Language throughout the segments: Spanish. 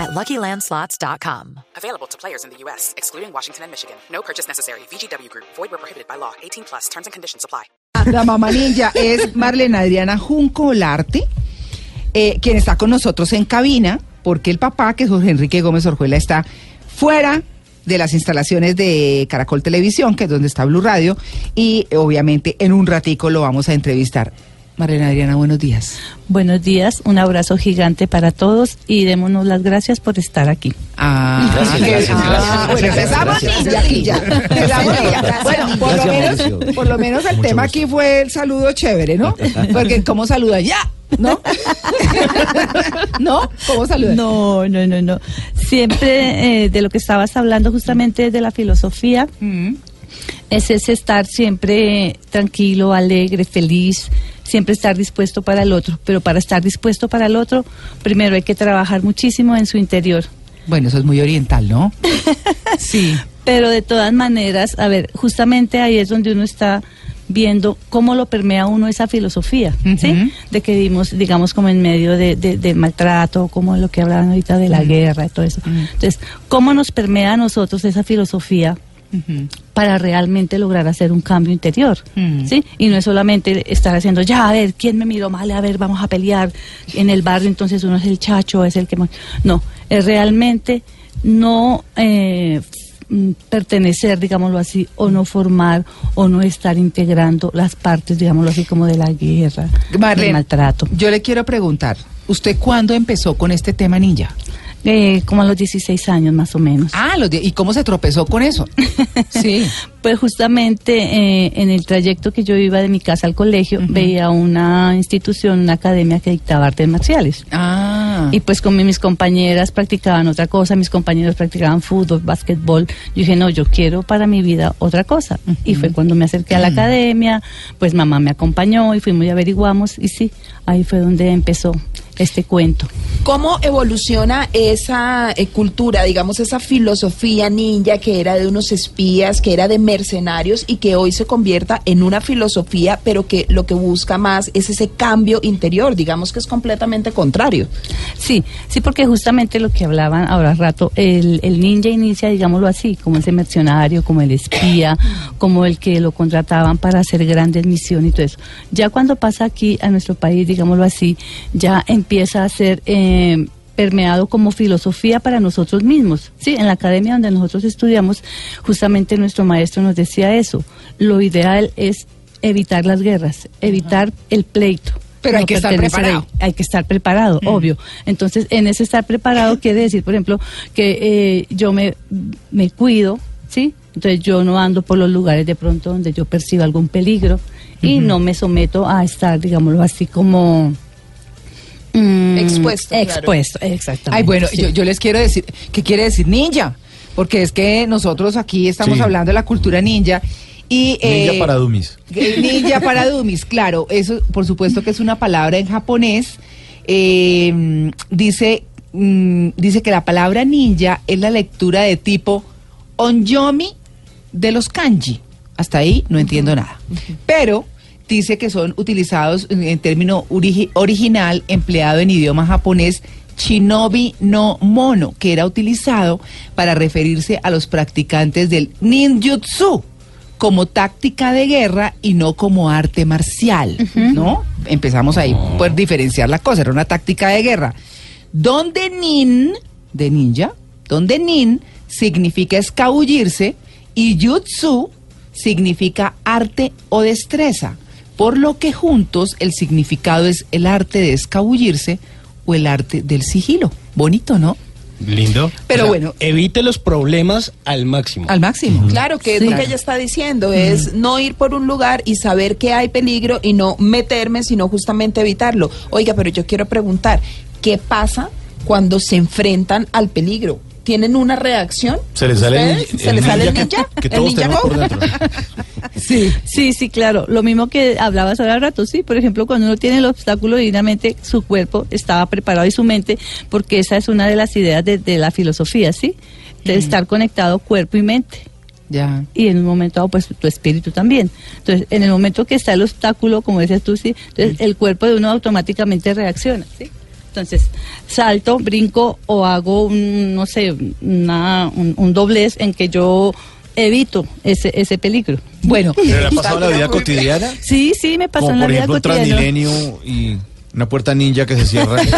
at LuckyLandSlots.com. Available to players in the U.S., excluding Washington and Michigan. No purchase necessary. VGW Group. Void where prohibited by law. 18 plus. Terms and conditions apply. La mamá ninja es Marlene Adriana Junco Olarte, eh, quien está con nosotros en cabina, porque el papá, que es Jorge Enrique Gómez Orjuela, está fuera de las instalaciones de Caracol Televisión, que es donde está Blue Radio, y obviamente en un ratico lo vamos a entrevistar. Marlene Adriana, buenos días. Buenos días, un abrazo gigante para todos y démonos las gracias por estar aquí. Ah, Gracias, gracias, ah, gracias, bueno, gracias. Empezamos por lo, menos, por lo menos el Mucho tema gusto. aquí fue el saludo chévere, ¿no? Porque ¿cómo saluda? ¡Ya! ¿No? ¿No? ¿Cómo saluda? No, no, no, no. Siempre eh, de lo que estabas hablando justamente de la filosofía, Mm. es ese estar siempre tranquilo, alegre, feliz, siempre estar dispuesto para el otro. Pero para estar dispuesto para el otro, primero hay que trabajar muchísimo en su interior. Bueno, eso es muy oriental, ¿no? Sí. Pero de todas maneras, a ver, justamente ahí es donde uno está viendo cómo lo permea uno esa filosofía, ¿sí? De que vivimos, digamos, como en medio de, de- del maltrato, como lo que hablaban ahorita de la guerra y todo eso. Entonces, ¿cómo nos permea a nosotros esa filosofía Para realmente lograr hacer un cambio interior, Mm. ¿sí? Y no es solamente estar haciendo, ya, a ver, ¿quién me miró mal? A ver, vamos a pelear en el barrio, entonces uno es el chacho, es el que... mo-". No, es realmente no eh, pertenecer, digámoslo así, o no formar, o no estar integrando las partes, digámoslo así, como de la guerra, del maltrato. Yo le quiero preguntar, ¿usted cuándo empezó con este tema ninja? Eh, como a los 16 años más o menos. Ah, los ¿y cómo se tropezó con eso? Sí. Pues justamente eh, en el trayecto que yo iba de mi casa al colegio, veía una institución, una academia que dictaba artes marciales. Ah. Y pues con mi- mis compañeras practicaban otra cosa, mis compañeros practicaban fútbol, básquetbol. Yo dije, no, yo quiero para mi vida otra cosa. Y fue cuando me acerqué a la academia, pues mamá me acompañó y fuimos y averiguamos. Y sí, ahí fue donde empezó este cuento. ¿Cómo evoluciona esa eh, cultura, digamos, esa filosofía ninja que era de unos espías, que era de mercenarios y que hoy se convierta en una filosofía, pero que lo que busca más es ese cambio interior, digamos que es completamente contrario? Sí, sí, porque justamente lo que hablaban ahora rato, el, el ninja inicia, digámoslo así, como ese mercenario, como el espía, como el que lo contrataban para hacer grandes misiones y todo eso. Ya cuando pasa aquí a nuestro país, digámoslo así, ya empieza a ser eh, permeado como filosofía para nosotros mismos. Sí, en la academia donde nosotros estudiamos, justamente nuestro maestro nos decía eso. Lo ideal es evitar las guerras, evitar el pleito. Pero hay que estar preparado. Hay que estar preparado, obvio. Entonces, en ese estar preparado quiere decir, por ejemplo, que eh, yo me, me cuido, ¿sí? Entonces yo no ando por los lugares de pronto donde yo percibo algún peligro y no me someto a estar, digámoslo así, como... mm, Expuesto, claro. Expuesto, exactamente. Ay, bueno, sí. yo, yo les quiero decir, ¿qué quiere decir ninja? Porque es que nosotros aquí estamos Sí. hablando de la cultura ninja y... Ninja eh, para dummies. eh, Ninja para dummies, claro, eso por supuesto que es una palabra en japonés. Eh, dice, mm, dice que la palabra ninja es la lectura de tipo onyomi de los kanji. Hasta ahí no entiendo nada. Pero dice que son utilizados en, término origi- original empleado en idioma japonés shinobi no mono, que era utilizado para referirse a los practicantes del ninjutsu como táctica de guerra y no como arte marcial, ¿no? Empezamos ahí por diferenciar la cosa, era una táctica de guerra. Donde nin, de ninja, donde nin significa escabullirse y jutsu significa arte o destreza, por lo que juntos el significado es el arte de escabullirse o el arte del sigilo. Bonito, ¿no? Lindo. Pero bueno. Evite los problemas al máximo. Al máximo. Claro, que es Sí. lo que ella está diciendo, es no ir por un lugar y saber que hay peligro y no meterme, sino justamente evitarlo. Oiga, pero yo quiero preguntar, ¿qué pasa cuando se enfrentan al peligro? ¿Tienen una reacción? Se le sale el, ¿Se le sale el ninja? Que, ¿El todos ninja tenemos go? por dentro. Sí. Sí, sí, claro. Lo mismo que hablabas ahora rato, sí. Por ejemplo, cuando uno tiene el obstáculo, divinamente su cuerpo estaba preparado y su mente, porque esa es una de las ideas de, de la filosofía, ¿sí? De estar conectado cuerpo y mente. Ya. Y en un momento dado, pues tu espíritu también. Entonces, en el momento que está el obstáculo, como decías tú, sí, entonces el cuerpo de uno automáticamente reacciona, ¿sí? Entonces, salto, brinco o hago un, no sé, una, un, un doblez en que yo evito ese, ese peligro. Bueno, ¿Pero le ha pasado en la vida cotidiana? Sí, sí, me pasó Como en la por vida ejemplo un cotidiana. transmilenio y una puerta ninja que se cierra.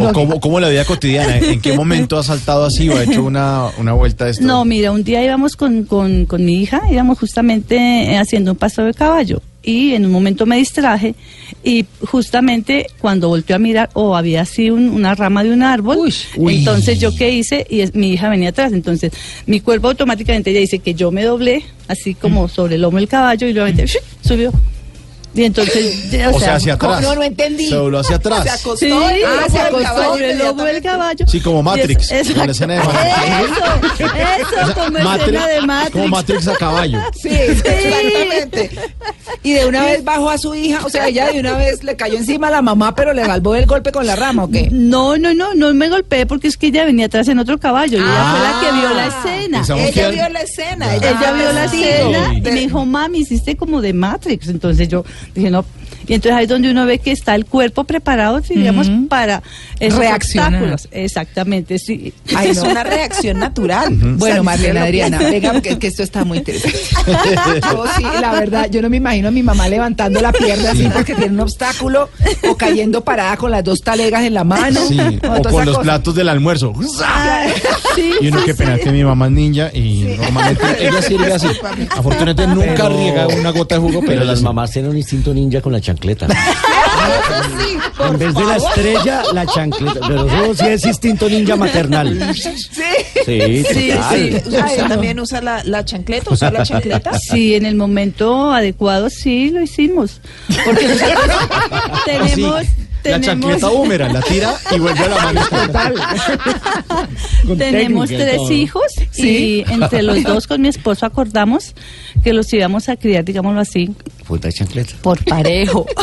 ¿O cómo, cómo la vida cotidiana? ¿En qué momento ha saltado así o ha hecho una, una vuelta de esto? No, mira, un día íbamos con, con, con mi hija, íbamos justamente haciendo un paseo de caballo y en un momento me distraje y justamente cuando volteé a mirar, o había así un- una rama de un árbol, Uy. entonces yo qué hice y es- mi hija venía atrás, entonces mi cuerpo automáticamente ya dice que yo me doblé así como sobre el lomo del caballo y luego subió. Y entonces, ya, O sea, hacia atrás. No, no entendí. Se dobló hacia atrás. Se acostó. Sí, Ah, se se acostó acostó sobre el caballo. Sí, como Matrix, es- con la escena de Matrix. Eso, eso, como escena de Matrix. Como Matrix a caballo. Sí, exactamente. Y de una vez bajó a su hija, o sea, ella de una vez le cayó encima a la mamá, pero le salvó el golpe con la rama, ¿o qué? No, no, no, no me golpeé porque es que ella venía atrás en otro caballo y ella fue la que vio la escena. Pensamos que Ella vio la escena. Ella vio la escena y me dijo, mami, hiciste como de Matrix. Entonces yo dije, no. Y entonces ahí es donde uno ve que está el cuerpo preparado, digamos, para obstáculos. Exactamente, sí. Ay, no. una reacción natural. Bueno, Marlene Adriana, venga, porque que esto está muy interesante. Yo sí, la verdad, yo no me imagino a mi mamá levantando la pierna así porque tiene un obstáculo o cayendo parada con las dos talegas en la mano. Sí, o con los cosa. platos del almuerzo. Sí, Y uno sí, que sí. pena que mi mamá es ninja y normalmente ella sirve así. Afortunadamente nunca Pero- riega una gota de jugo, Pero pero las sí. mamás tienen un instinto ninja con la chancleta. en vez de la estrella, la chancleta. Pero eso sí es instinto ninja maternal. Sí, Sí, sí. ¿Usted también usa la, la chancleta? ¿Usa la chancleta? Sí, en el momento adecuado sí lo hicimos. Porque nosotros tenemos, La chancleta húmera, la tira y vuelve a la mano tenemos técnica tres todo. hijos y entre los dos con mi esposo acordamos que los íbamos a criar, digámoslo así, Puta chancleta. por parejo.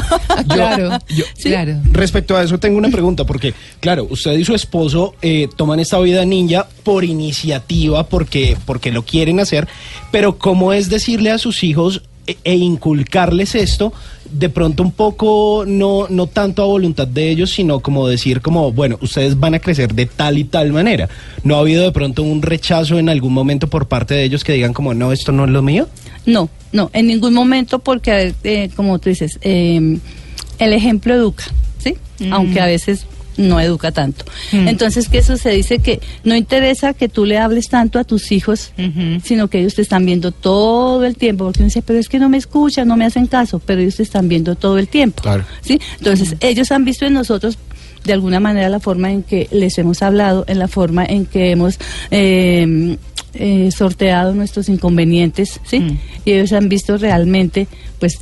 Claro, Sí. claro. Respecto a eso tengo una pregunta, porque claro, usted y su esposo eh, toman esta vida ninja por iniciativa, porque, porque lo quieren hacer, pero ¿cómo es decirle a sus hijos e, e inculcarles esto? De pronto un poco, no, no tanto a voluntad de ellos, sino como decir como, bueno, ustedes van a crecer de tal y tal manera. ¿No ha habido de pronto un rechazo en algún momento por parte de ellos que digan como, no, esto no es lo mío? No, no, en ningún momento porque, eh, como tú dices, eh, el ejemplo educa, ¿sí? Aunque a veces no educa tanto. Entonces, ¿qué sucede? Dice que no interesa que tú le hables tanto a tus hijos, sino que ellos te están viendo todo el tiempo, porque uno dice, pero es que no me escuchan, no me hacen caso, pero ellos te están viendo todo el tiempo, Claro. ¿sí? Entonces, ellos han visto en nosotros de alguna manera la forma en que les hemos hablado, en la forma en que hemos eh, eh, sorteado nuestros inconvenientes, ¿sí? Y ellos han visto realmente, pues,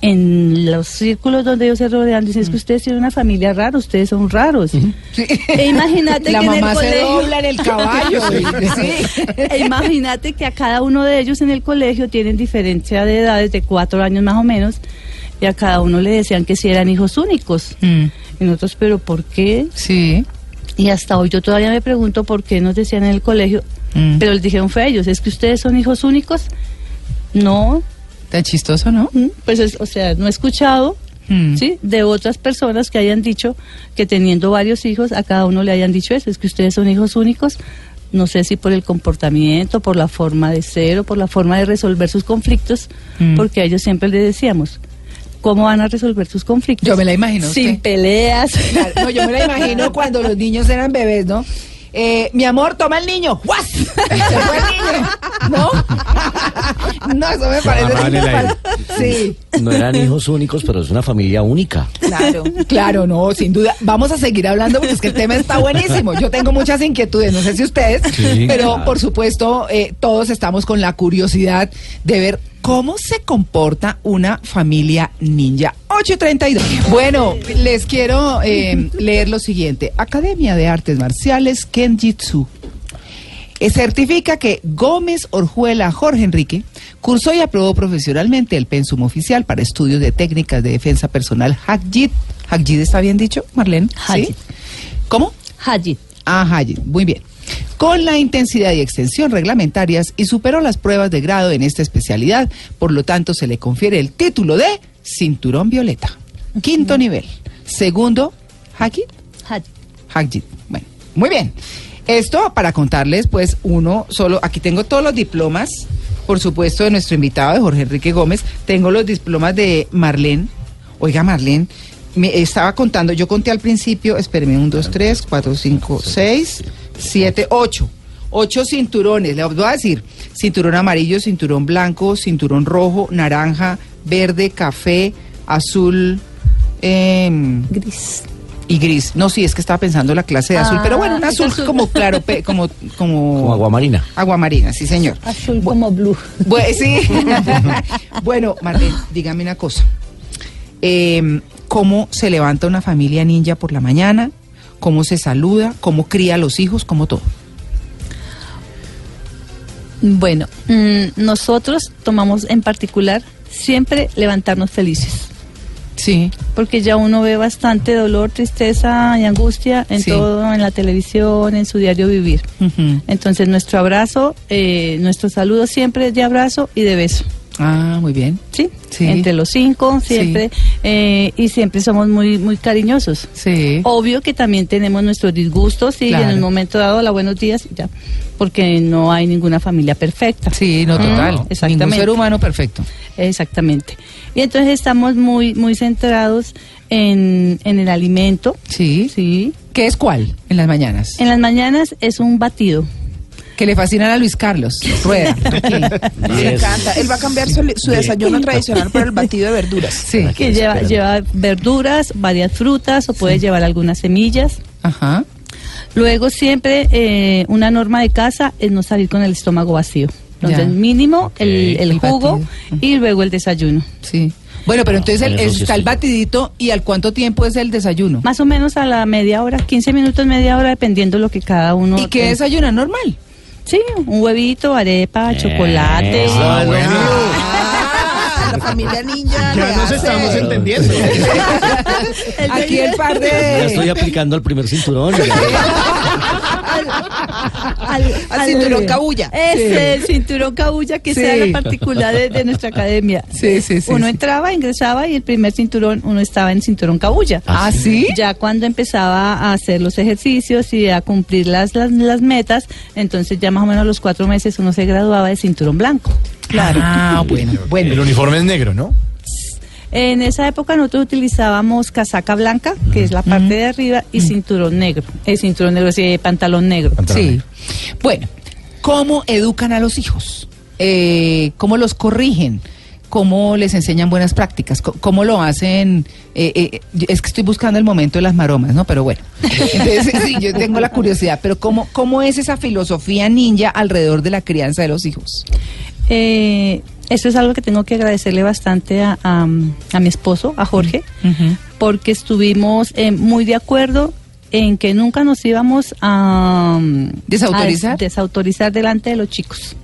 en los círculos donde ellos se rodean, dicen, es que ustedes tienen una familia rara, ustedes son raros. E imagínate La que en el se colegio... dobla en el caballo. sí. E imagínate que a cada uno de ellos en el colegio tienen diferencia de edades de cuatro años más o menos y a cada uno le decían que si eran hijos únicos. Mm, Y nosotros, pero ¿por qué? Sí. Y hasta hoy yo todavía me pregunto por qué nos decían en el colegio, Mm. pero les dijeron fue a ellos, es que ustedes son hijos únicos. No, Tan chistoso, ¿no? mm, pues es- o sea, no he escuchado Mm. ¿sí? de otras personas que hayan dicho que teniendo varios hijos, a cada uno le hayan dicho eso, es que ustedes son hijos únicos. No sé si por el comportamiento, por la forma de ser o por la forma de resolver sus conflictos, Mm. porque a ellos siempre les decíamos, ¿cómo van a resolver sus conflictos? Yo me la imagino, Sin usted. peleas. Claro, no, yo me la imagino cuando los niños eran bebés, ¿no? Eh, mi amor, toma el niño. ¡Guas! Se fue el niño. ¿No? No, eso me parece. La- Sí, No eran hijos únicos, pero es una familia única. Claro. claro, no, sin duda. Vamos a seguir hablando porque es que el tema está buenísimo. Yo tengo muchas inquietudes, no sé si ustedes, Sí, pero claro. por supuesto eh, todos estamos con la curiosidad de ver cómo se comporta una familia ninja. 8.32. Bueno, les quiero eh, leer lo siguiente. Academia de Artes Marciales Kenjitsu. Eh, certifica que Gómez Orjuela Jorge Enrique cursó y aprobó profesionalmente el pensum oficial para estudios de técnicas de defensa personal HACJIT. ¿HACJIT está bien dicho, Marlene? ¿Sí? Hajit. ¿Cómo? Hajit. Ah, Hajit, muy bien. Con la intensidad y extensión reglamentarias y superó las pruebas de grado en esta especialidad, por lo tanto se le confiere el título de cinturón violeta. Quinto nivel. Segundo, Hajit. Hajit. Bueno, muy bien. Esto para contarles, pues uno solo, aquí tengo todos los diplomas, por supuesto, de nuestro invitado, de Jorge Enrique Gómez. Tengo los diplomas de Marlene. Oiga, Marlene, me estaba contando, yo conté al principio, espéreme, un, dos, tres, cuatro, cinco, seis, siete, ocho. Ocho cinturones, les voy a decir, cinturón amarillo, cinturón blanco, cinturón rojo, naranja, verde, café, azul, em, Gris. y gris. No, sí, es que estaba pensando la clase de azul, Ah, pero bueno, un es azul, azul. como claro, pe- como, como, Como aguamarina. Aguamarina, sí, señor. Azul como blue. Bue- sí. bueno, Marlene, dígame una cosa. Eh, ¿Cómo se levanta una familia ninja por la mañana? ¿Cómo se saluda? ¿Cómo cría a los hijos? ¿Cómo todo? Bueno, mm, nosotros tomamos en particular siempre levantarnos felices. Sí. Porque ya uno ve bastante dolor, tristeza y angustia en Sí. todo, en la televisión, en su diario vivir. Entonces nuestro abrazo, eh, nuestro saludo siempre es de abrazo y de beso. Ah, muy bien. ¿Sí? Sí. Entre los cinco, siempre. eh, y siempre somos muy, muy cariñosos. Sí. Obvio que también tenemos nuestros disgustos y Claro. en un momento dado, la buenos días, y ya. Porque no hay ninguna familia perfecta. Sí, no, total. Mm, Ningún exactamente. ser humano perfecto. Exactamente. Y entonces estamos muy, muy centrados en, en el alimento. Sí. Sí. ¿Qué es cuál en las mañanas? En las mañanas es un batido. Que le fascinan a Luis Carlos. Rueda. Me encanta. Él va a cambiar su, su desayuno tradicional por el batido de verduras. Sí. Que lleva, lleva verduras, varias frutas o puede llevar algunas semillas. Ajá. Luego siempre eh, una norma de casa es no salir con el estómago vacío. Entonces Ya. mínimo el, el El jugo y luego el desayuno. Sí. Bueno, pero entonces el- está el batidito y al cuánto tiempo es el desayuno. Más o menos a la media hora, 15 minutos, media hora, dependiendo lo que cada uno... ¿Y qué eh, desayuna normal? Sí, un huevito, arepa, chocolate. Ah, bueno. Ah, la familia ninja. Ya nos hace- estamos entendiendo. Aquí el par Ya estoy de... aplicando el primer cinturón. Al cinturón cabulla. Ese, el cinturón cabulla que Sí. sea la particular de, de nuestra academia. Sí, sí, sí, Uno sí. entraba, ingresaba y el primer cinturón, uno estaba en cinturón cabulla. ¿Ah, sí? Ya cuando empezaba a hacer los ejercicios y a cumplir las, las, las metas, entonces ya más o menos a los cuatro meses uno se graduaba de cinturón blanco. Claro. Ah, bueno, El bueno. uniforme es negro, ¿no? En esa época nosotros utilizábamos casaca blanca, que es la parte de arriba, y cinturón negro. El cinturón negro, sí, pantalón negro. Sí. Bueno, ¿cómo educan a los hijos? Eh, ¿Cómo los corrigen? ¿Cómo les enseñan buenas prácticas? ¿Cómo lo hacen? Eh, eh, es que estoy buscando el momento de las maromas, ¿no? Pero bueno, entonces sí, yo tengo la curiosidad. Pero ¿cómo, ¿cómo es esa filosofía ninja alrededor de la crianza de los hijos? Eh, eso es algo que tengo que agradecerle bastante a, a- a mi esposo, a Jorge, porque estuvimos eh, muy de acuerdo en que nunca nos íbamos a um, ¿Desautorizar? a des- desautorizar delante de los chicos.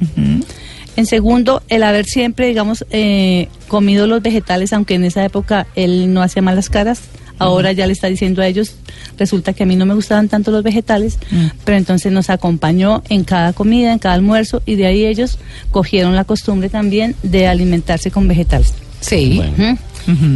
En segundo, el haber siempre, digamos, eh, comido los vegetales, aunque en esa época él no hacía malas caras, ahora ya le está diciendo a ellos, resulta que a mí no me gustaban tanto los vegetales, pero entonces nos acompañó en cada comida, en cada almuerzo, y de ahí ellos cogieron la costumbre también de alimentarse con vegetales. Sí. Bueno.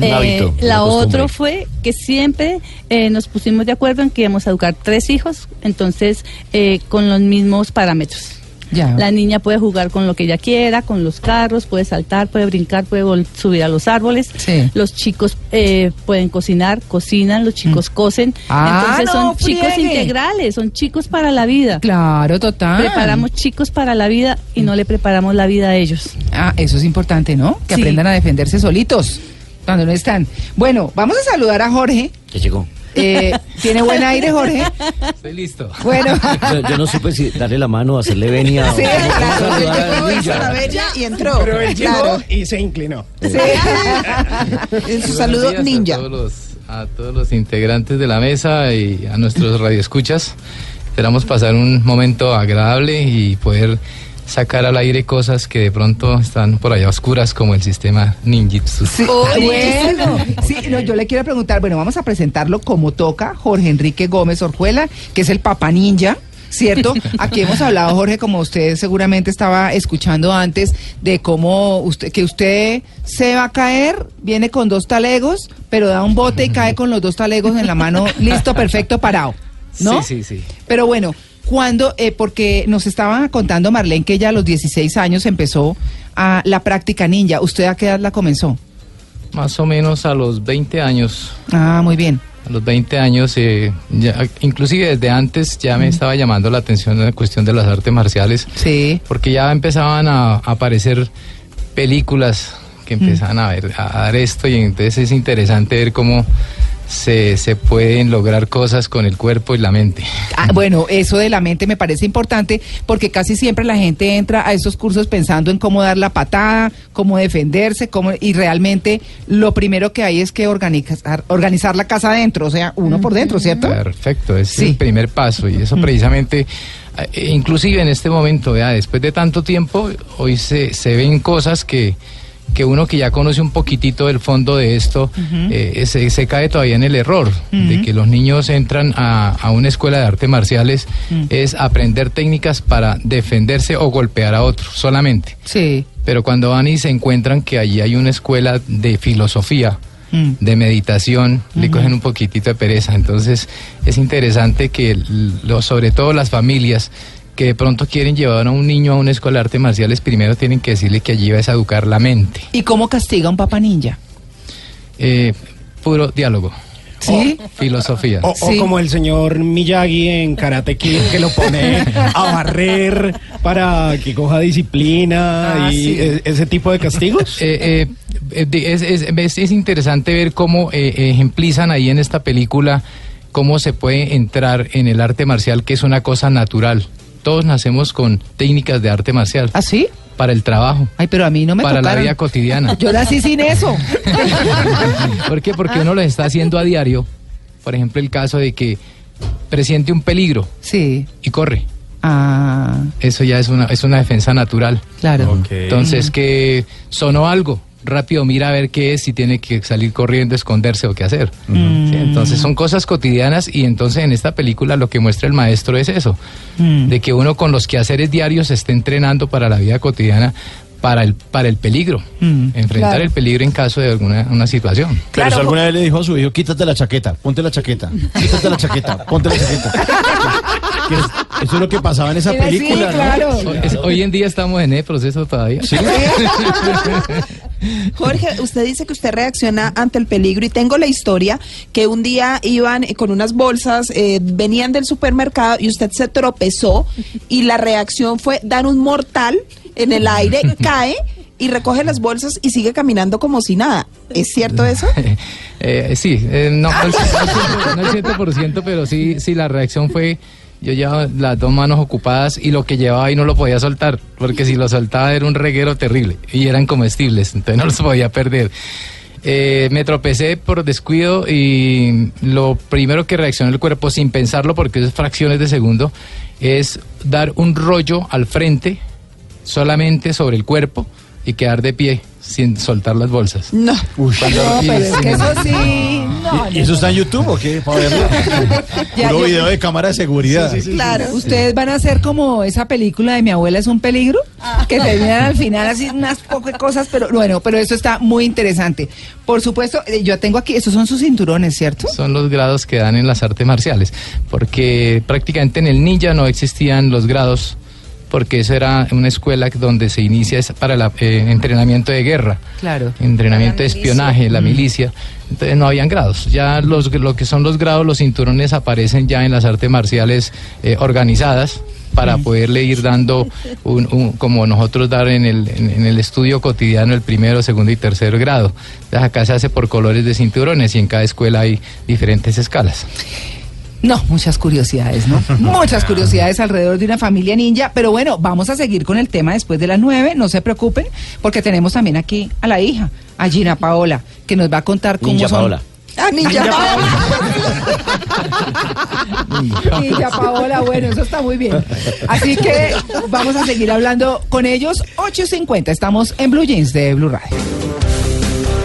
Eh, hábito, la otra fue que siempre eh, nos pusimos de acuerdo en que íbamos a educar tres hijos, entonces eh, con los mismos parámetros. Ya. La niña puede jugar con lo que ella quiera, con los carros, puede saltar, puede brincar, puede subir a los árboles. Sí. Los chicos eh, pueden cocinar, cocinan, los chicos cosen. Ah, Entonces no son chicos friegue. integrales, son chicos para la vida. Claro, total. Preparamos chicos para la vida y no le preparamos la vida a ellos. Ah, eso es importante, ¿no? Que Sí. aprendan a defenderse solitos cuando no están. Bueno, vamos a saludar a Jorge. Ya llegó. Eh, ¿Tiene buen aire, Jorge? Estoy listo. Bueno. Yo, yo no supe si darle la mano, hacerle venia o Sí, o claro, Llegó, hizo ninja. la venia y entró. Pero él llegó Claro. y se inclinó. En su saludo ninja. A todos, los, a todos los integrantes de la mesa y a nuestros radioescuchas. esperamos pasar un momento agradable y poder sacar al aire cosas que de pronto están por allá oscuras como el sistema ninjitsu. Sí, ah, bueno, sí, no, yo le quiero preguntar, bueno, vamos a presentarlo como toca Jorge Enrique Gómez Orjuela, que es el Papa Ninja. ¿Cierto? Aquí hemos hablado, Jorge, como usted seguramente estaba escuchando antes, de cómo usted, que usted se va a caer, viene con dos talegos, pero da un bote y cae con los dos talegos en la mano, listo, perfecto, parado. ¿No? Sí, sí, sí. Pero bueno, cuando, eh, porque nos estaba contando Marlene que ella a los 16 años empezó a la práctica ninja. ¿Usted a qué edad la comenzó? Más o menos a los 20 años. Ah, muy bien. A los 20 años, eh, ya, inclusive desde antes ya me estaba llamando la atención la cuestión de las artes marciales. Sí. Porque ya empezaban a, a aparecer películas que empezaban a ver a dar esto y entonces es interesante ver cómo se, se pueden lograr cosas con el cuerpo y la mente. Ah, bueno, eso de la mente me parece importante porque casi siempre la gente entra a esos cursos pensando en cómo dar la patada, cómo defenderse, cómo y realmente lo primero que hay es que organizar, organizar la casa adentro, o sea, uno por dentro, ¿cierto? Perfecto, es Sí. el primer paso y eso precisamente, eh, inclusive en este momento, vea, después de tanto tiempo, hoy se, se ven cosas que que uno que ya conoce un poquitito del fondo de esto, eh, se, se cae todavía en el error de que los niños entran a, a una escuela de artes marciales, es aprender técnicas para defenderse o golpear a otro solamente. Sí. Pero cuando van y se encuentran que allí hay una escuela de filosofía, Mm. de meditación, le cogen un poquitito de pereza. Entonces es interesante que lo- sobre todo las familias que de pronto quieren llevar a un niño a una escuela de artes marciales, primero tienen que decirle que allí vas a educar la mente. ¿Y cómo castiga un papá ninja? Eh, puro diálogo. ¿Sí? Filosofía. O, o Sí. como el señor Miyagi en Karate Kid que lo pone a barrer para que coja disciplina Ah, y sí. e- ese tipo de castigos. Eh, eh, eh, es- es- es interesante ver cómo eh, ejemplizan ahí en esta película cómo se puede entrar en el arte marcial, que es una cosa natural. Todos nacemos con técnicas de arte marcial ¿Ah, sí? para el trabajo, Ay, pero a mí no me para la vida cotidiana. Yo nací sin eso. ¿Por qué? Porque uno lo está haciendo a diario. Por ejemplo, el caso de que presiente un peligro Sí. y corre. Ah, Eso ya es una, es una defensa natural. claro. Entonces, que sonó algo, rápido mira a ver qué es, si tiene que salir corriendo, esconderse o qué hacer. Sí, entonces, son cosas cotidianas y entonces en esta película lo que muestra el maestro es eso, Mm. de que uno con los quehaceres diarios se esté entrenando para la vida cotidiana, para el, para el peligro, Mm. enfrentar Claro. el peligro en caso de alguna una situación. Pero Claro, usted alguna vez le dijo a su hijo, quítate la chaqueta, ponte la chaqueta, quítate la chaqueta, ponte la chaqueta. Que es- eso es lo que pasaba en esa sí, película, ¿no? claro. Hoy, es- hoy en día estamos en ese proceso todavía. Sí. Jorge, usted dice que usted reacciona ante el peligro y tengo la historia que un día iban con unas bolsas, eh, venían del supermercado y usted se tropezó y la reacción fue dar un mortal en el aire, cae y recoge las bolsas y sigue caminando como si nada. ¿Es cierto eso? Eh, sí, eh, no, no el 100%, no el 100%, pero sí, sí, la reacción fue, yo llevaba las dos manos ocupadas y lo que llevaba ahí no lo podía soltar, porque si lo soltaba era un reguero terrible y eran comestibles, entonces no los podía perder. Eh, me tropecé por descuido y lo primero que reaccionó el cuerpo sin pensarlo, porque es fracciones de segundo, es dar un rollo al frente solamente sobre el cuerpo y quedar de pie sin soltar las bolsas. No. Cuando- No, y- pero es que eso sí. No, ¿Y, y eso está en YouTube o qué? Para verlo. Ya, Puro yo- video de cámara de seguridad. Claro. ¿Ustedes van a hacer como esa película de Mi abuela es un peligro? Que terminan al final así unas pocas cosas, pero bueno, pero eso está muy interesante. Por supuesto, eh, yo tengo aquí, esos son sus cinturones, ¿cierto? son los grados que dan en las artes marciales, porque prácticamente en el ninja no existían los grados, porque eso era una escuela donde se inicia para el entrenamiento de guerra, Claro. entrenamiento de espionaje, la milicia, entonces no habían grados, ya los, lo que son los grados, los cinturones aparecen ya en las artes marciales eh, organizadas para poderle ir dando un, un- como nosotros dar en el, en, en el estudio cotidiano el primero, segundo y tercer grado. Entonces acá se hace por colores de cinturones y en cada escuela hay diferentes escalas. No, muchas curiosidades, ¿no? muchas curiosidades alrededor de una familia ninja, pero bueno, vamos a seguir con el tema después de las nueve, no se preocupen, porque tenemos también aquí a la hija, a Gina Paola, que nos va a contar cómo Ninja son... Paola. Ah, Ninja Paola. Ninja Paola, bueno, eso está muy bien. Así que vamos a seguir hablando con ellos. 8.50, estamos en Blue Jeans de Blue Radio.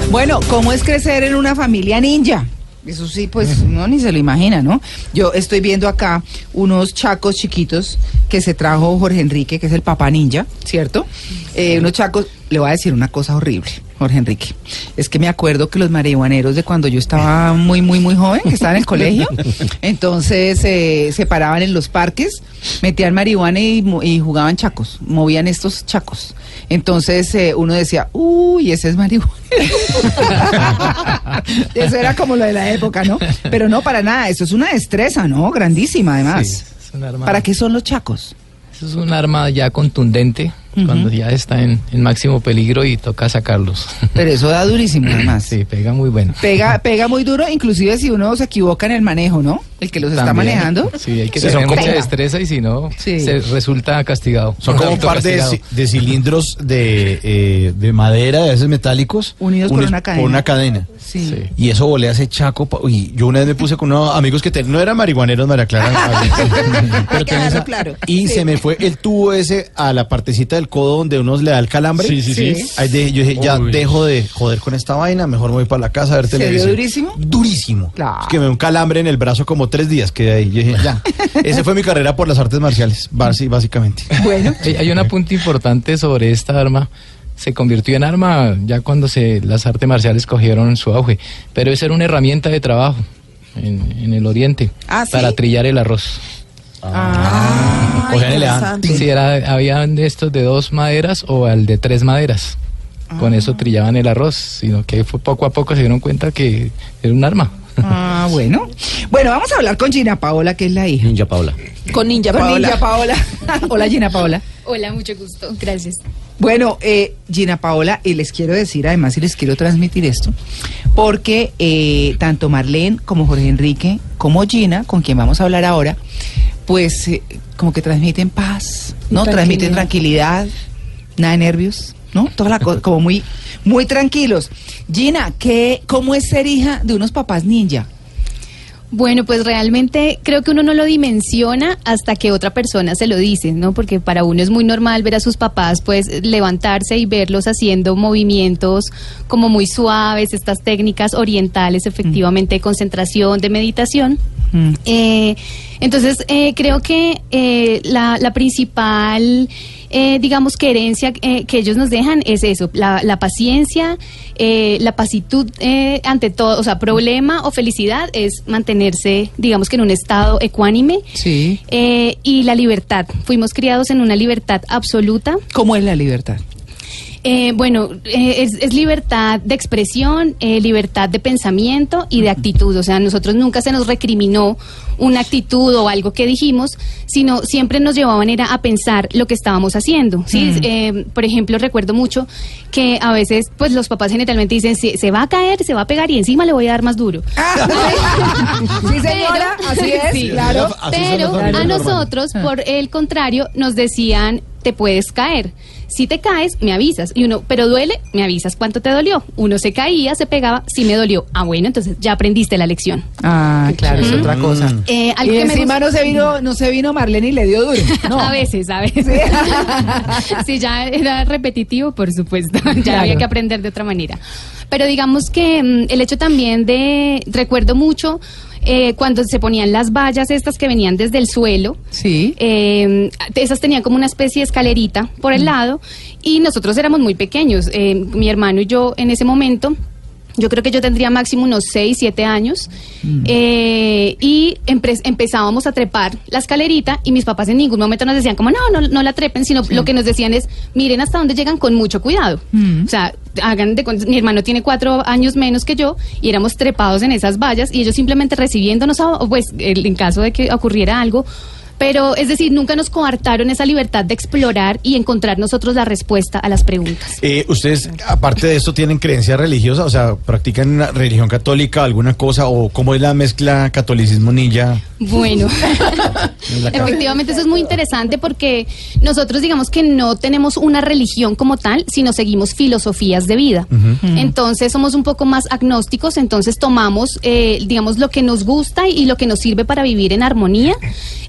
Bueno, ¿cómo es crecer en una familia ninja? Eso sí, pues uno ni se lo imagina, ¿no? Yo estoy viendo acá unos chacos chiquitos que se trajo Jorge Enrique, que es el papá ninja, ¿cierto? Eh, unos chacos, le voy a decir una cosa horrible, Jorge Enrique. Es que me acuerdo que los marihuaneros de cuando yo estaba muy, muy, muy joven, que estaba en el colegio, entonces eh, se paraban en los parques, metían marihuana y, jugaban chacos, movían estos chacos. Entonces eh, uno decía, uy, ese es marihuana. eso era como lo de la época, ¿no? Pero no, para nada, eso es una destreza, ¿no? Grandísima, además. Sí, es un arma- ¿Para qué son los chacos? Eso es un arma ya contundente Cuando ya está en, en máximo peligro y toca sacarlos. Pero eso da durísimo, además. Sí, pega muy bueno. Pega, pega muy duro, inclusive si uno se equivoca en el manejo, ¿no? El que los está manejando. Sí, hay que Sí, mucha destreza y si no, Sí. se resulta castigado. Son como un par de, de cilindros de, eh, de madera, de esos metálicos. Unidos por una cadena. Por una cadena. Sí. Sí. Y eso volea ese chaco. pa- Y yo una vez me puse con unos amigos que te- no eran marihuaneros, María Clara. Que dejarlo claro. Y se me fue el tubo ese a la partecita del codo donde uno le da el calambre. Sí, sí, sí. Ahí de- yo dije, ya Uy. dejo de joder con esta vaina, mejor me voy para la casa a ver ¿Se dio televisión. durísimo? Durísimo. Claro. Es que me dio un calambre en el brazo como tres días que ahí. Yo dije, ya. Esa fue mi carrera por las artes marciales, básicamente. Bueno, Hay, un apunte importante sobre esta arma. Se convirtió en arma ya cuando se, las artes marciales cogieron su auge, pero esa era una herramienta de trabajo en, en el oriente Ah, ¿sí? para trillar el arroz. Ah, interesante. Sí, era, habían de estos de dos maderas o al de tres maderas. Con eso trillaban el arroz, sino que fue poco a poco se dieron cuenta que era un arma. Ah, bueno. Bueno, vamos a hablar con Gina Paola, que es la hija. Ninja Paula. Con Ninja Con Paola. Ninja Paola. Hola, Gina Paola. Hola, mucho gusto. Gracias. Bueno, eh, Gina Paola, y les quiero decir además y les quiero transmitir esto, porque eh, tanto Marlene como Jorge Enrique, como Gina, con quien vamos a hablar ahora, pues eh, como que transmiten paz, ¿no? Tranquilidad. Transmiten tranquilidad, nada de nervios, ¿no? Toda la co- como muy, muy tranquilos. Gina, ¿qué, ¿cómo es ser hija de unos papás ninja? Bueno, pues realmente creo que uno no lo dimensiona hasta que otra persona se lo dice, ¿no? Porque para uno es muy normal ver a sus papás pues levantarse y verlos haciendo movimientos como muy suaves, estas técnicas orientales efectivamente de concentración, de meditación. Mm. Eh, entonces, eh, creo que eh, la, la principal, eh, digamos, que herencia eh, que ellos nos dejan es eso, la, la paciencia, eh, la pasitud eh, ante todo, o sea, problema o felicidad es mantenerse, digamos que en un estado ecuánime. Sí. eh, y la libertad. Fuimos criados en una libertad absoluta. ¿Cómo es la libertad? Eh, bueno, eh, es, es libertad de expresión, eh, libertad de pensamiento y de actitud. O sea, nosotros nunca se nos recriminó una actitud o algo que dijimos, sino siempre nos llevaban era a pensar lo que estábamos haciendo. ¿sí? Eh, por ejemplo, recuerdo mucho que a veces, pues los papás generalmente dicen, se, se va a caer, se va a pegar y encima le voy a dar más duro. sí, señora, así es, Sí. claro. Pero a nosotros, por el contrario, nos decían, te puedes caer. Si te caes, me avisas. Y uno, pero duele, me avisas cuánto te dolió. Uno se caía, se pegaba, sí me dolió. Ah, bueno, entonces ya aprendiste la lección. Ah, claro, es otra cosa. Eh, algo y que encima no se vino, no se vino Marlene y le dio duro. No. A veces, a veces. si ya era repetitivo, por supuesto. ya Claro. había que aprender de otra manera. Pero digamos que mm, el hecho también de, recuerdo mucho eh, cuando se ponían las vallas estas que venían desde el suelo. Sí. Eh, esas tenían como una especie de escalerita por el lado y nosotros éramos muy pequeños. Eh, mi hermano y yo en ese momento, yo creo que yo tendría máximo unos 6, 7 años eh, y empe- empezábamos a trepar la escalerita y mis papás en ningún momento nos decían como no, no, no la trepen, sino lo que nos decían es miren hasta dónde llegan con mucho cuidado. Mm. O sea, hagan de mi hermano tiene cuatro años menos que yo y éramos trepados en esas vallas y ellos simplemente recibiéndonos, a- pues el- en caso de que ocurriera algo, Pero es decir, nunca nos coartaron esa libertad de explorar y encontrar nosotros la respuesta a las preguntas. Eh, ¿Ustedes, aparte de esto, tienen creencia religiosa? O sea, ¿practican una religión católica, alguna cosa? ¿O cómo es la mezcla catolicismo ninja? Bueno, efectivamente eso es muy interesante porque nosotros digamos que no tenemos una religión como tal, sino seguimos filosofías de vida. Entonces somos un poco más agnósticos, entonces tomamos, eh, digamos, lo que nos gusta y lo que nos sirve para vivir en armonía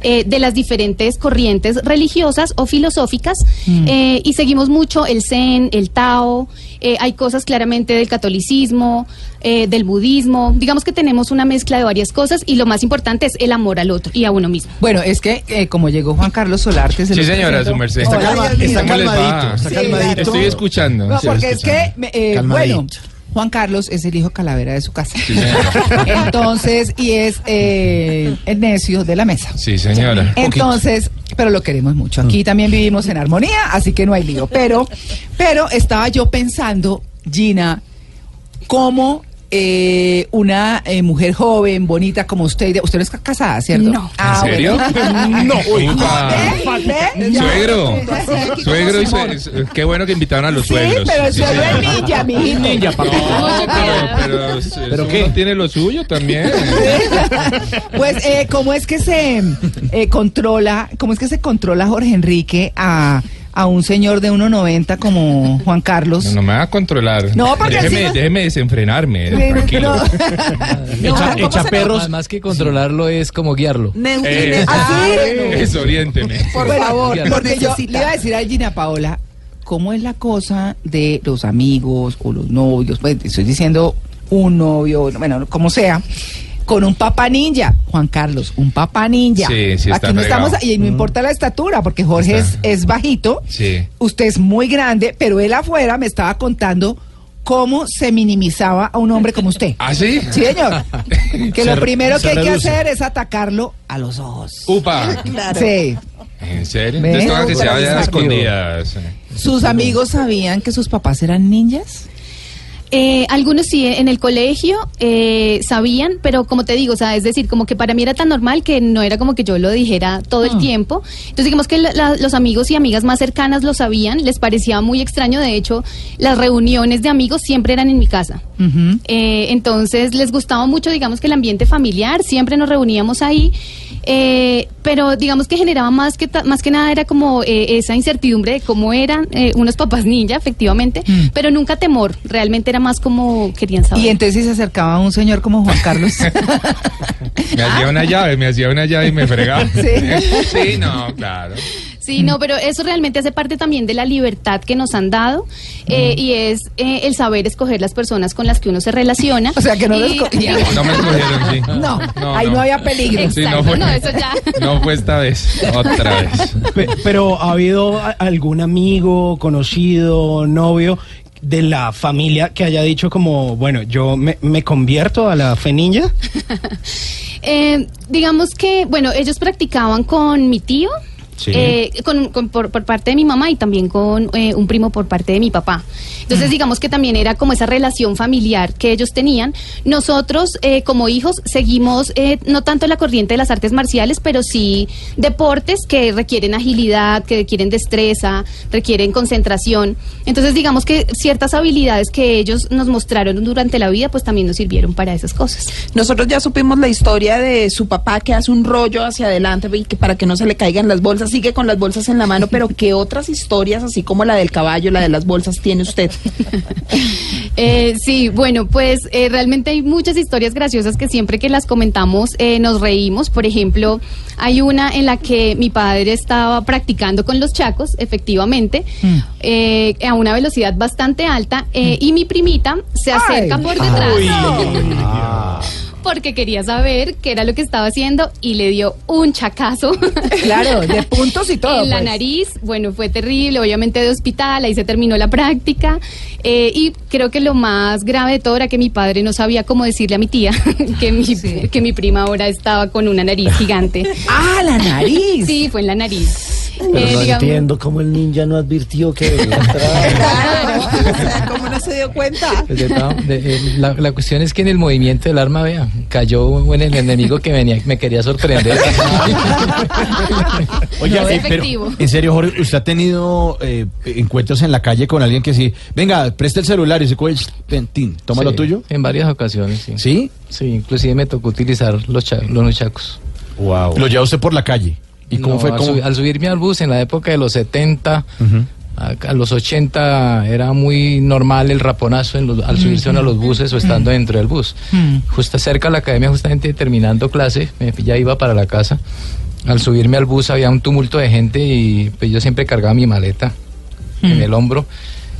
eh, de las diferentes corrientes religiosas o filosóficas eh, y seguimos mucho el Zen, el Tao. eh, hay cosas claramente del catolicismo, eh, del budismo. Digamos que tenemos una mezcla de varias cosas y lo más importante es el amor al otro y a uno mismo. Bueno, es que eh, como llegó Juan Carlos Solarte... se Sí, señora, su merced. Está calma- está calmadito, está Sí, calmadito. Estoy escuchando. No, porque es escuchando. que, eh, bueno, Juan Carlos es el hijo calavera de su casa. Sí. Entonces, y es eh, el necio de la mesa. Sí, señora. Entonces, pero lo queremos mucho. Mm. Aquí también vivimos en armonía, así que no hay lío. Pero, pero estaba yo pensando, Gina, cómo eh, una eh, mujer joven, bonita como usted, usted no está casada, ¿cierto? No. Ah, ¿En serio? bueno. no. Upa. ¿Ve? Ya. Suegro. Suegro y ¿cómo sue- se- eh, Qué bueno que invitaron a los Sí, suegros. pero el Sí, suegro es ninja, mijito. Ninja, No, papá. pero, pero, ¿Pero qué? tiene lo suyo también. Pues, eh, ¿cómo es que se eh, controla, cómo es que se controla Jorge Enrique a, a un señor de 1.90 como Juan Carlos? No, no me va a controlar. No, porque déjeme, así no- déjeme desenfrenarme. Tranquilo. no. Echa, ¿cómo echa se- perros. Más, que controlarlo es como guiarlo. Eh, Ah, Desoriénteme. Por Bueno, favor, porque yo le iba a decir a Gina Paola, ¿cómo es la cosa de los amigos o los novios? Pues estoy diciendo un novio, bueno, como sea, con un papá ninja. Juan Carlos, un papá ninja. Sí, sí, está Aquí no estamos, y no importa la estatura, porque Jorge es, bajito, Sí. usted es muy grande, pero él afuera me estaba contando cómo se minimizaba a un hombre como usted. ¿Ah, sí? Sí, señor. Que Se- lo primero que hay que hacer es atacarlo a los ojos. Upa. Sí. ¿En serio? Entonces que se vayan escondidas. ¿Sus amigos sabían que sus papás eran ninjas? Eh, algunos sí, en el colegio eh, sabían, pero como te digo, o sea, es decir, como que para mí era tan normal que no era como que yo lo dijera todo el tiempo. Entonces, digamos que la- la- los amigos y amigas más cercanas lo sabían, les parecía muy extraño. De hecho, las reuniones de amigos siempre eran en mi casa. Eh, entonces, les gustaba mucho, digamos que el ambiente familiar, siempre nos reuníamos ahí. eh, pero digamos que generaba más que más que nada era como eh, esa incertidumbre de cómo eran unos papás ninja efectivamente pero nunca temor realmente era más como querían saber Y entonces si se acercaba un señor como Juan Carlos. Me hacía una llave, me hacía una llave y me fregaba. Sí. Sí, no, claro. Sí, no, pero eso realmente hace parte también de la libertad que nos han dado eh, y es eh, el saber escoger las personas con las que uno se relaciona. O sea, que no lo Y- escogieron. No me escogieron, sí. No, ahí no había peligro. Sí, no, fue, no, eso ya. no fue esta vez, otra vez. Pe- Pero ¿ha habido a- algún amigo, conocido, novio de la familia que haya dicho como, bueno, yo me, me convierto a la fe ninja? Eh, digamos que, bueno, ellos practicaban con mi tío. Sí. eh, con, con- por, por parte de mi mamá y también con eh, un primo por parte de mi papá. Entonces, digamos que también era como esa relación familiar que ellos tenían. Nosotros, eh, como hijos, seguimos eh, no tanto la corriente de las artes marciales, pero sí deportes que requieren agilidad, que requieren destreza, requieren concentración. Entonces, digamos que ciertas habilidades que ellos nos mostraron durante la vida, pues también nos sirvieron para esas cosas. Nosotros ya supimos la historia de su papá que hace un rollo hacia adelante y que para que no se le caigan las bolsas, sigue con las bolsas en la mano, pero ¿qué otras historias, así como la del caballo, la de las bolsas, tiene usted? Eh, sí, bueno, pues eh, realmente hay muchas historias graciosas que siempre que las comentamos eh, nos reímos. Por ejemplo, hay una en la que mi padre estaba practicando con los chacos, efectivamente, eh, a una velocidad bastante alta, eh, y mi primita se acerca Ay. por detrás. Porque quería saber qué era lo que estaba haciendo y le dio un chacazo. Claro, de puntos y todo. en la pues. nariz, bueno, fue terrible, obviamente de hospital, ahí se terminó la práctica. eh, y creo que lo más grave de todo era que mi padre no sabía cómo decirle a mi tía que mi, que mi prima ahora estaba con una nariz gigante. Ah, la nariz. Sí, fue en la nariz. Pero Eh, no digamos- entiendo cómo el ninja no advirtió que. Claro. ¿cómo no se dio cuenta? Pues de de- eh, la, la cuestión es que en el movimiento del arma, vea, cayó en el enemigo que venía, me quería sorprender. Oye, No, eh, pero en serio, Jorge, ¿usted ha tenido eh, encuentros en la calle con alguien que sí, venga, presta el celular y se coge, ven, tin, toma lo tuyo? En varias ocasiones, sí. ¿Sí? Sí, inclusive me tocó utilizar los, cha- los nuchacos. Wow. Lo lleva usted por la calle. ¿Y cómo No, fue? Al, al subirme al bus en la época de los 70, Ujú. a, a los 80 era muy normal el raponazo en los- al subirse uno a los buses o estando dentro del bus. Justo cerca de la academia, justamente terminando clase, me- ya iba para la casa. Al subirme al bus había un tumulto de gente y pues yo siempre cargaba mi maleta en el hombro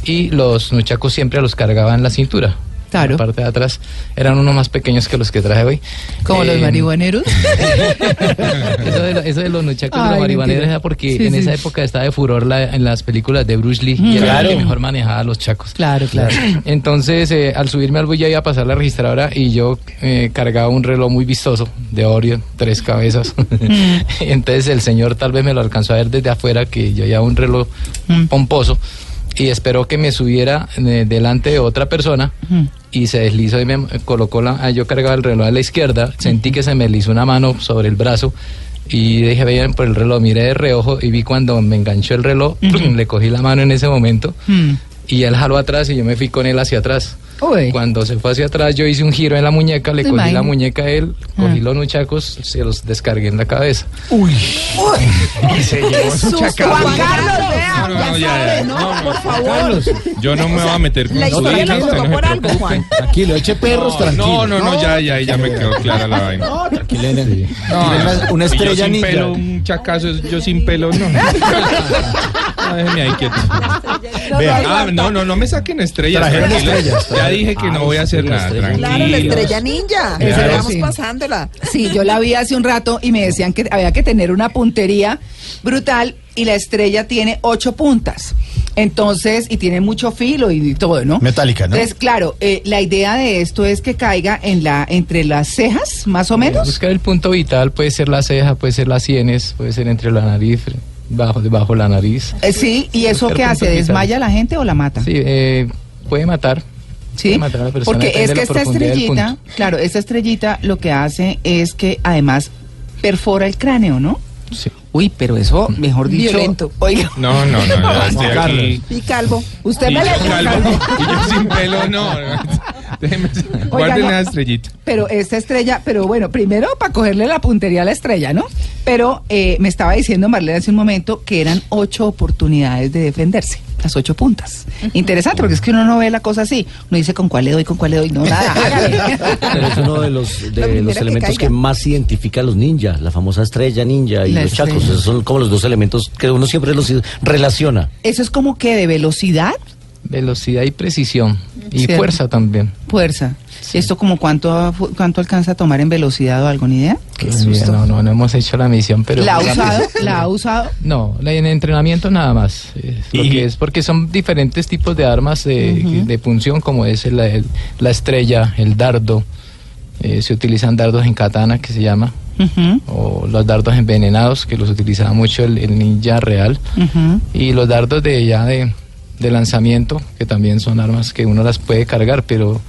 y los nuchacos siempre los cargaba en la cintura. Claro. En la parte de atrás eran unos más pequeños que los que traje hoy. Como los Eh, marihuaneros. eso de, lo- eso de los nuchacos de Ay, los marihuaneros era porque Sí, en sí. esa época estaba de furor la- en las películas de Bruce Lee y era Claro. el que mejor manejaba los chacos. Claro, claro. Entonces, eh, al subirme al bus ya iba a pasar la registradora y yo eh, cargaba un reloj muy vistoso de Orion, tres cabezas. Entonces el señor tal vez me lo alcanzó a ver desde afuera que yo llevaba un reloj pomposo y esperó que me subiera eh, delante de otra persona y se deslizó y me colocó la... yo cargaba el reloj a la izquierda, sentí que se me deslizó una mano sobre el brazo y dije, vean por el reloj, miré de reojo y vi cuando me enganchó el reloj, le cogí la mano en ese momento Mm. y él jaló atrás y yo me fui con él hacia atrás. Uy. Cuando se fue hacia atrás, yo hice un giro en la muñeca, le ¿Se cogí la muñeca a él, cogí Ah. los nuchacos, se los descargué en la cabeza. Y se llevó su Juan chacal. Carlos, vea, No, no, ya no, no, No, no, por favor. Carlos, Yo no me voy a meter con su hija, usted no se preocupe. Juan. tranquilo, eche perros, tranquilo. No, no, no, ya, ya, ya me quedó clara la vaina. No, tranquilo. No, una, una y yo estrella sin pelo, un chacazo, yo sin pelo, no. No, déjeme ahí quieto. Vea, Ah, no, no, no me saquen estrellas. Trajeron estrellas, Ya dije que no voy a hacer sí, nada. Claro, la estrella ninja. Claro. Estamos Sí. pasándola. Sí, yo la vi hace un rato y me decían que había que tener una puntería brutal y la estrella tiene ocho puntas. Entonces, y tiene mucho filo y todo, ¿no? Metálica, ¿no? Entonces, claro, eh, la idea de esto es que caiga en la entre las cejas, más o menos. Buscar el punto vital, puede ser la ceja, puede ser las sienes, puede ser entre la nariz, bajo, debajo de la nariz. Eh, sí, ¿y eso qué hace? ¿Desmaya a la gente o la mata? Sí, eh, puede matar. Sí, porque es que esta estrellita, claro, esta estrellita lo que hace es que además perfora el cráneo, ¿no? Sí. Uy, pero eso, mejor dicho, Violento. oiga, No, no, no, ya estoy aquí. Y calvo. Usted Y me le calvo, y yo sin pelo, no. Déjeme, guarden no. la estrellita. pero esta estrella, pero bueno, primero para cogerle la puntería a la estrella, ¿no? Pero eh, me estaba diciendo Marlene hace un momento que eran ocho oportunidades de defenderse, las ocho puntas. Interesante, porque es que uno no ve la cosa así. Uno dice con cuál le doy, con cuál le doy, no, nada. Pero es uno de los, Lo de los elementos que, más identifica a los ninjas, la famosa estrella ninja y La los chacos. Esos son como los dos elementos que uno siempre los relaciona. Eso es como que de velocidad, Velocidad y precisión. Y Cierto. fuerza también. fuerza. ¿Esto como cuánto, cuánto alcanza a tomar en velocidad o algo, ni idea? Qué No, no, no hemos hecho la misión, pero... ¿La ha usado? ¿La ha usado? No, la- en entrenamiento nada más. Es, lo Y- que es porque son diferentes tipos de armas de, de punción, como es el- la estrella, el dardo. eh, se utilizan dardos en katana, que se llama, o los dardos envenenados, que los utilizaba mucho el, el ninja real, y los dardos de ya de, de lanzamiento, que también son armas que uno las puede cargar, pero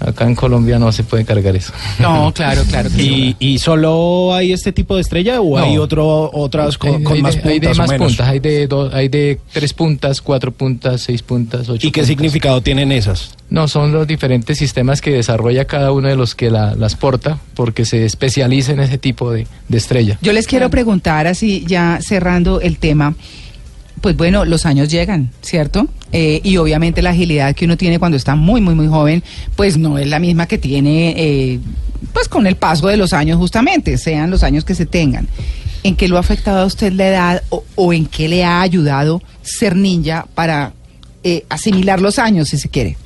acá en Colombia no se puede cargar eso. No, claro, claro. que ¿Y, y solo hay este tipo de estrella o No. hay otro, otras con, hay, con hay más de, puntas hay de más menos? puntas, hay de, do- hay de tres puntas, cuatro puntas, seis puntas, ocho ¿Y qué puntas. significado tienen esas? No, son los diferentes sistemas que desarrolla cada uno de los que la- las porta, porque se especializa en ese tipo de, de estrella. Yo les quiero preguntar, así ya cerrando el tema, pues bueno, los años llegan, ¿cierto? Eh, y obviamente la agilidad que uno tiene cuando está muy, muy, muy joven, pues no es la misma que tiene, eh, pues con el paso de los años justamente, sean los años que se tengan. ¿En qué lo ha afectado a usted la edad o, en qué le ha ayudado ser ninja para eh, asimilar los años, si se quiere?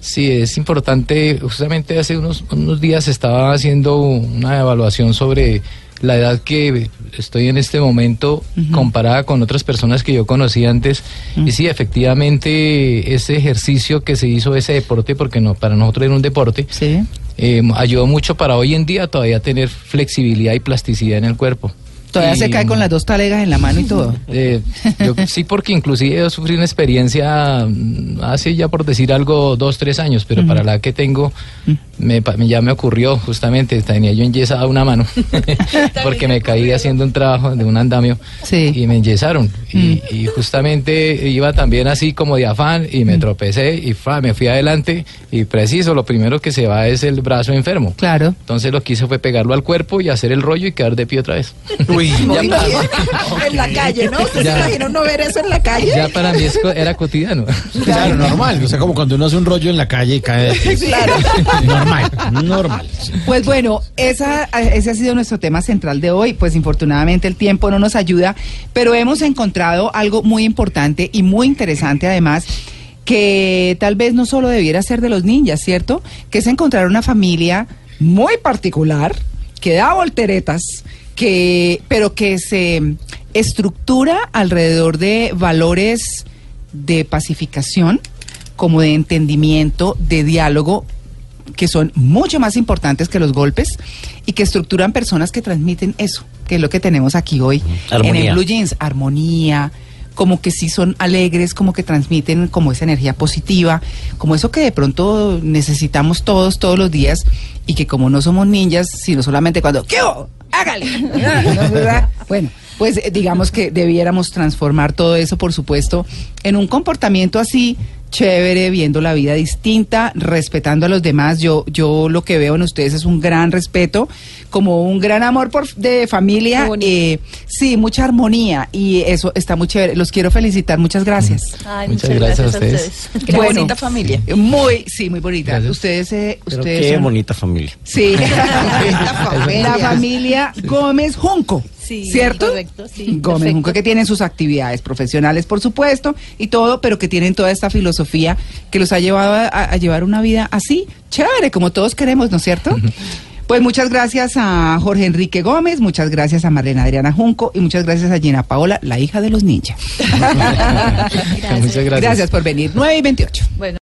Sí, es importante. Justamente hace unos, unos días estaba haciendo una evaluación sobre la edad que estoy en este momento comparada con otras personas que yo conocí antes. Y sí, efectivamente, ese ejercicio que se hizo, ese deporte, porque no para nosotros era un deporte, Sí. eh, ayudó mucho para hoy en día todavía tener flexibilidad y plasticidad en el cuerpo. Todavía Y- se cae con las dos talegas en la mano y todo. Eh, yo sí, porque inclusive yo sufrí una experiencia mm, hace ya por decir algo dos, tres años, pero para la que tengo me, pa- me- ya me ocurrió justamente, tenía yo enyesada una mano porque me caí haciendo un trabajo de un andamio y me enyesaron y, y justamente iba también así como de afán y me tropecé y fa, me fui adelante y preciso, lo primero que se va es el brazo enfermo. Claro. Entonces lo que hice fue pegarlo al cuerpo y hacer el rollo y quedar de pie otra vez. Muy bien. en la calle, ¿no? ¿Usted se Ya. imagina uno ver eso en la calle? Ya para mí es co- era cotidiano. Claro, normal. O sea, como cuando uno hace un rollo en la calle y cae. de pie. Normal, normal. Pues bueno, esa, ese ha sido nuestro tema central de hoy. Pues infortunadamente el tiempo no nos ayuda, pero hemos encontrado algo muy importante y muy interesante además que tal vez no solo debiera ser de los ninjas, ¿cierto? Que es encontrar una familia muy particular, que da volteretas, que, pero que se estructura alrededor de valores de pacificación, como de entendimiento, de diálogo, que son mucho más importantes que los golpes y que estructuran personas que transmiten eso, que es lo que tenemos aquí hoy en Armonía. el Blue Jeans, armonía, como que sí son alegres, como que transmiten como esa energía positiva, como eso que de pronto necesitamos todos, todos los días, y que como no somos ninjas, sino solamente cuando ¡Qué? ¡Hágale! Bueno, pues eh, digamos que debiéramos transformar todo eso, por supuesto, en un comportamiento así chévere, viendo la vida distinta, respetando a los demás. Yo, yo lo que veo en ustedes es un gran respeto, como un gran amor por de familia, eh, sí, mucha armonía y eso está muy chévere. Los quiero felicitar, muchas gracias. Ay, Muchas muchas gracias gracias a a ustedes. Qué bonita familia. Muy, sí, muy bonita. Ustedes, eh, Pero ustedes qué son- bonita familia. Sí, familia. la familia Gómez Junco. Sí, ¿Cierto? correcto, sí, Gómez perfecto. Junco que tienen sus actividades profesionales, por supuesto, y todo, pero que tienen toda esta filosofía que los ha llevado a, a llevar una vida así, chévere, como todos queremos, ¿no es cierto? Pues muchas gracias a Jorge Enrique Gómez, muchas gracias a Marlena Adriana Junco y muchas gracias a Gina Paola, la hija de los ninjas. Muchas gracias. Gracias por venir. 9 y 28. Bueno.